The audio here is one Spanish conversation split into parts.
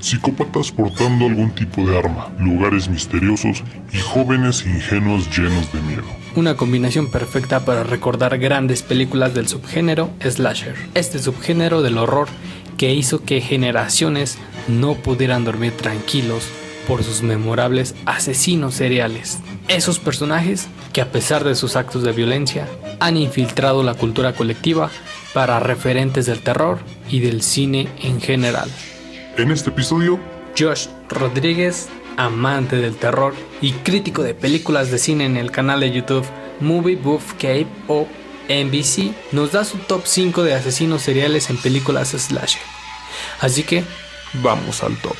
psicópatas portando algún tipo de arma, lugares misteriosos y jóvenes ingenuos llenos de miedo. Una combinación perfecta para recordar grandes películas del subgénero slasher. Este subgénero del horror que hizo que generaciones no pudieran dormir tranquilos por sus memorables asesinos seriales. Esos personajes que a pesar de sus actos de violencia han infiltrado la cultura colectiva para referentes del terror y del cine en general. En este episodio, Josh Rodríguez, amante del terror y crítico de películas de cine en el canal de YouTube Movie Buff Cape o NBC, nos da su top 5 de asesinos seriales en películas slasher. Así que, vamos al top.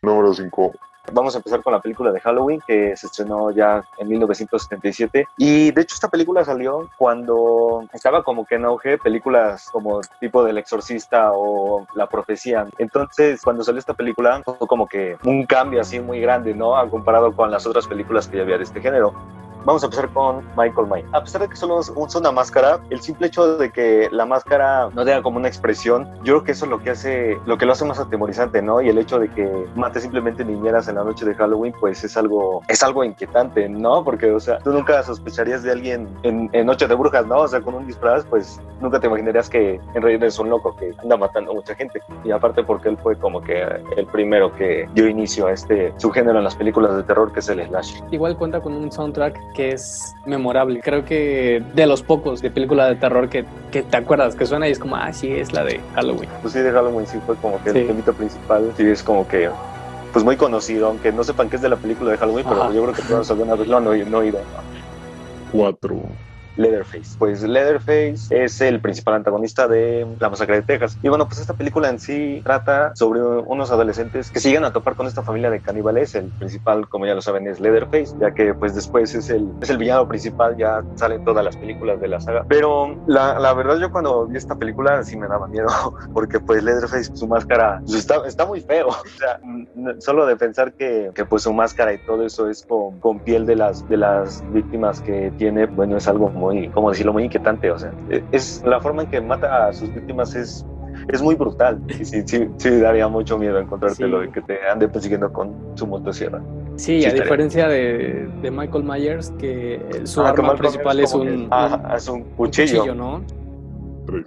número 5. Vamos a empezar con la película de Halloween que se estrenó ya en 1977 y de hecho esta película salió cuando estaba como que en auge películas como tipo del exorcista o la profecía. Entonces cuando salió esta película fue como que un cambio así muy grande, ¿no? Comparado con las otras películas que ya había de este género. Vamos a empezar con Michael Myers. A pesar de que solo usa una máscara, el simple hecho de que la máscara no tenga como una expresión, yo creo que eso es lo que hace, lo que lo hace más atemorizante, ¿no? Y el hecho de que mate simplemente niñeras en la noche de Halloween, pues es algo, es algo inquietante, ¿no? Porque, o sea, tú nunca sospecharías de alguien en, en Noche de Brujas, ¿no? O sea, con un disfraz, pues nunca te imaginarías que en realidad es un loco que anda matando a mucha gente. Y aparte porque él fue como que el primero que dio inicio a este subgénero en las películas de terror que es el slasher. Igual cuenta con un soundtrack que es memorable. Creo que de los pocos de película de terror que, que te acuerdas que suena y es como, ah, sí, es la de Halloween. Pues sí, de Halloween sí fue como que Sí. el temito principal. Sí, es como que pues muy conocido, aunque no sepan que es de la película de Halloween, pero yo creo que todos alguna vez lo han oído. no oído, ¿no? 4. Leatherface. Pues Leatherface es el principal antagonista de La Masacre de Texas. Y bueno, pues esta película en sí trata sobre unos adolescentes que siguen a topar con esta familia de caníbales. El principal, como ya lo saben, es Leatherface, ya que pues después es el, es el villano principal, ya salen todas las películas de la saga. Pero la, la verdad yo cuando vi esta película sí me daba miedo, porque pues Leatherface, su máscara, está, está muy feo. O sea, solo de pensar que, que pues su máscara y todo eso es con, con piel de las, de las víctimas que tiene, bueno, es algo muy, ¿cómo decirlo? Muy inquietante. O sea, e- es la forma en que mata a sus víctimas es, es muy brutal. Y sí, sí, sí daría mucho miedo encontrártelo Sí. y que te ande persiguiendo con su motosierra. Sí, Sí, a estaría. diferencia de, de Michael Myers, que su Ah, arma principal es un, que- un- ajá, es un un cuchillo. ¿no? 3.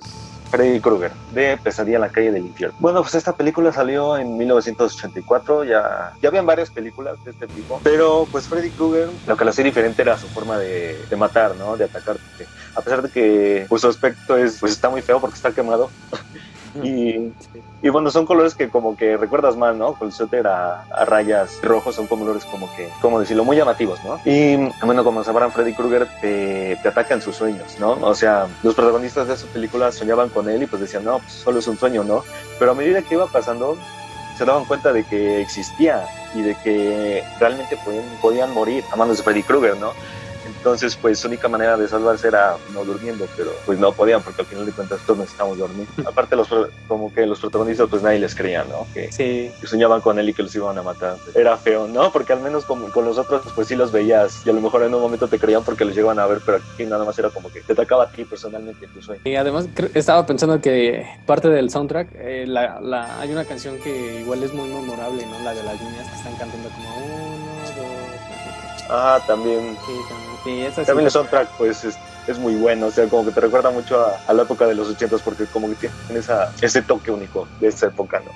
Freddy Krueger, de Pesadilla en la calle del infierno. Bueno, pues esta película salió en 1984, ya, ya habían varias películas de este tipo, pero pues Freddy Krueger, lo que lo hacía diferente era su forma de, de matar, ¿no? De atacar. A pesar de que pues, su aspecto es, pues está muy feo porque está quemado. Y, y bueno, son colores que como que recuerdas más, ¿no? Con el suéter a, rayas rojos son colores como que, como decirlo, muy llamativos, ¿no? Y bueno, como sabrán, Freddy Krueger te, te ataca en sus sueños, ¿no? O sea, los protagonistas de esa película soñaban con él y pues decían, no, pues solo es un sueño, ¿no? Pero a medida que iba pasando, se daban cuenta de que existía y de que realmente podían, podían morir a manos de Freddy Krueger, ¿no? Entonces, pues su única manera de salvarse era no durmiendo, pero pues no podían porque al final de cuentas todos necesitamos dormir. Aparte, los, como que los protagonistas pues nadie les creía, ¿no? Que, Sí, que soñaban con él y que los iban a matar. Era feo, ¿no? Porque al menos como con los otros pues sí los veías y a lo mejor en un momento te creían porque los llegaban a ver, pero aquí nada más era como que te atacaba a ti personalmente en tu sueño. y además estaba pensando que parte del soundtrack, eh, la, la- hay una canción que igual es muy memorable, ¿no? La de las niñas que están cantando como tres". Ah, también sí, también, sí, esa sí. También el soundtrack, pues, es, es muy bueno. O sea, como que te recuerda mucho a, a la época de los ochentas porque como que tiene esa, ese toque único de esa época, ¿no?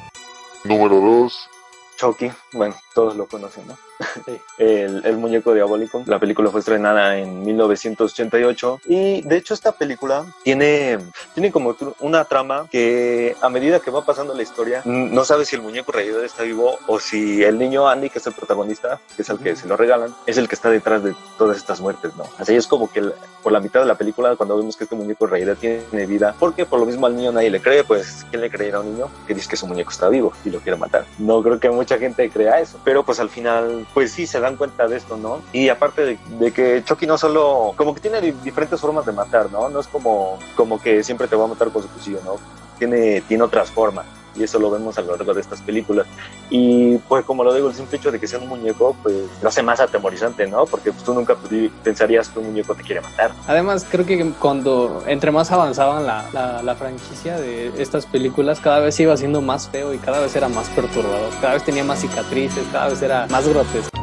Número 2. Chucky, bueno, todos lo conocen, ¿no? Sí. El, el muñeco diabólico. La película fue estrenada en 1988 y de hecho esta película tiene, tiene como una trama que a medida que va pasando la historia no sabes si el muñeco realidad está vivo o si el niño Andy, que es el protagonista, que es el que se lo regalan, es el que está detrás de todas estas muertes, ¿no? Así es como que el- por la mitad de la película cuando vemos que este muñeco realidad tiene vida, porque por lo mismo al niño nadie le cree, pues ¿quién le creerá a un niño que dice que su muñeco está vivo y lo quiere matar? No creo que mucha gente crea eso, pero pues al final pues sí se dan cuenta de esto, ¿no? Y aparte de, que Chucky no solo, como que tiene di- diferentes formas de matar, ¿no? No es como, como que siempre te va a matar con su cuchillo, ¿no? Tiene, tiene otras formas. Y eso lo vemos a lo largo de estas películas. Y pues como lo digo, el simple hecho de que sea un muñeco, pues lo hace más atemorizante, ¿no? Porque pues, tú nunca pensarías que un muñeco te quiere matar. Además, creo que cuando entre más avanzaban la, la, la franquicia de estas películas, cada vez iba siendo más feo y cada vez era más perturbador, cada vez tenía más cicatrices, cada vez era más grotesco.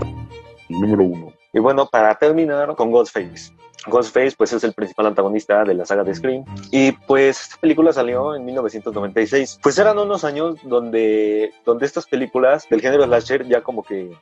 Número uno. Y bueno, para terminar con Ghostface. Ghostface pues es el principal antagonista de la saga de Scream. Y pues esta película salió en 1996 pues eran unos años donde donde estas películas del género slasher ya como que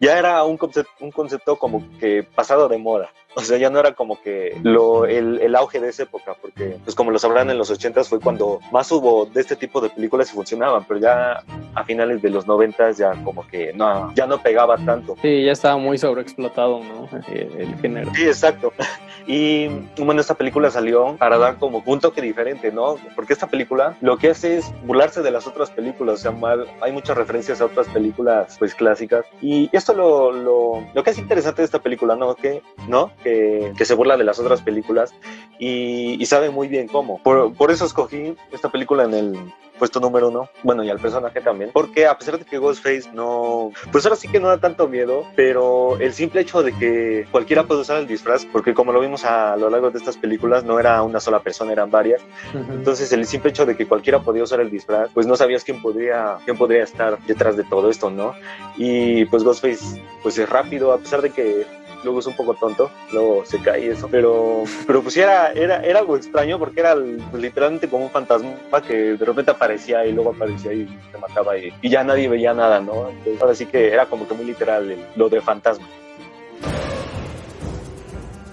ya era un concepto, un concepto como que pasado de moda o sea, ya no era como que lo, el, el, auge de esa época, porque, pues como lo sabrán, en los 80 fue cuando más hubo de este tipo de películas y funcionaban, pero ya a finales de los 90 ya como que no, ya no pegaba tanto. Sí, ya estaba muy sobreexplotado, ¿no? El, el género. Sí, exacto. Y bueno, esta película salió para dar como un toque diferente, ¿no? Porque esta película lo que hace es burlarse de las otras películas, o sea, mal, hay muchas referencias a otras películas pues clásicas. Y esto lo, lo, lo que es interesante de esta película, ¿no? Que, ¿no? Que, que se burla de las otras películas y, y sabe muy bien cómo. Por, por eso escogí esta película en el puesto número uno, bueno, y al personaje también, porque a pesar de que Ghostface no, pues ahora sí que no da tanto miedo, pero el simple hecho de que cualquiera puede usar el disfraz, porque como lo vimos a lo largo de estas películas, no era una sola persona, eran varias, uh -huh. entonces el simple hecho de que cualquiera podía usar el disfraz, pues no sabías quién podría, quién podría estar detrás de todo esto, ¿no? Y pues Ghostface, pues es rápido, a pesar de que luego es un poco tonto, luego se cae y eso, pero, pero pues era, era, era algo extraño porque era literalmente como un fantasma que de repente aparecía y luego aparecía y te mataba y, y ya nadie veía nada, ¿no? Entonces, ahora sí que era como que muy literal lo de fantasma.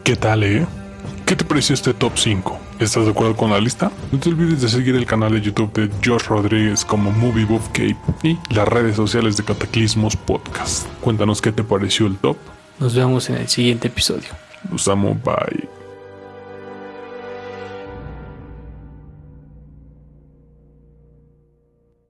¿Qué tal, eh? ¿Qué te pareció este top 5? ¿Estás de acuerdo con la lista? No te olvides de seguir el canal de YouTube de Josh Rodríguez como Movie Buff Cape y las redes sociales de Cataclismos Podcast. Cuéntanos qué te pareció el top. Nos vemos en el siguiente episodio. Los amo, bye.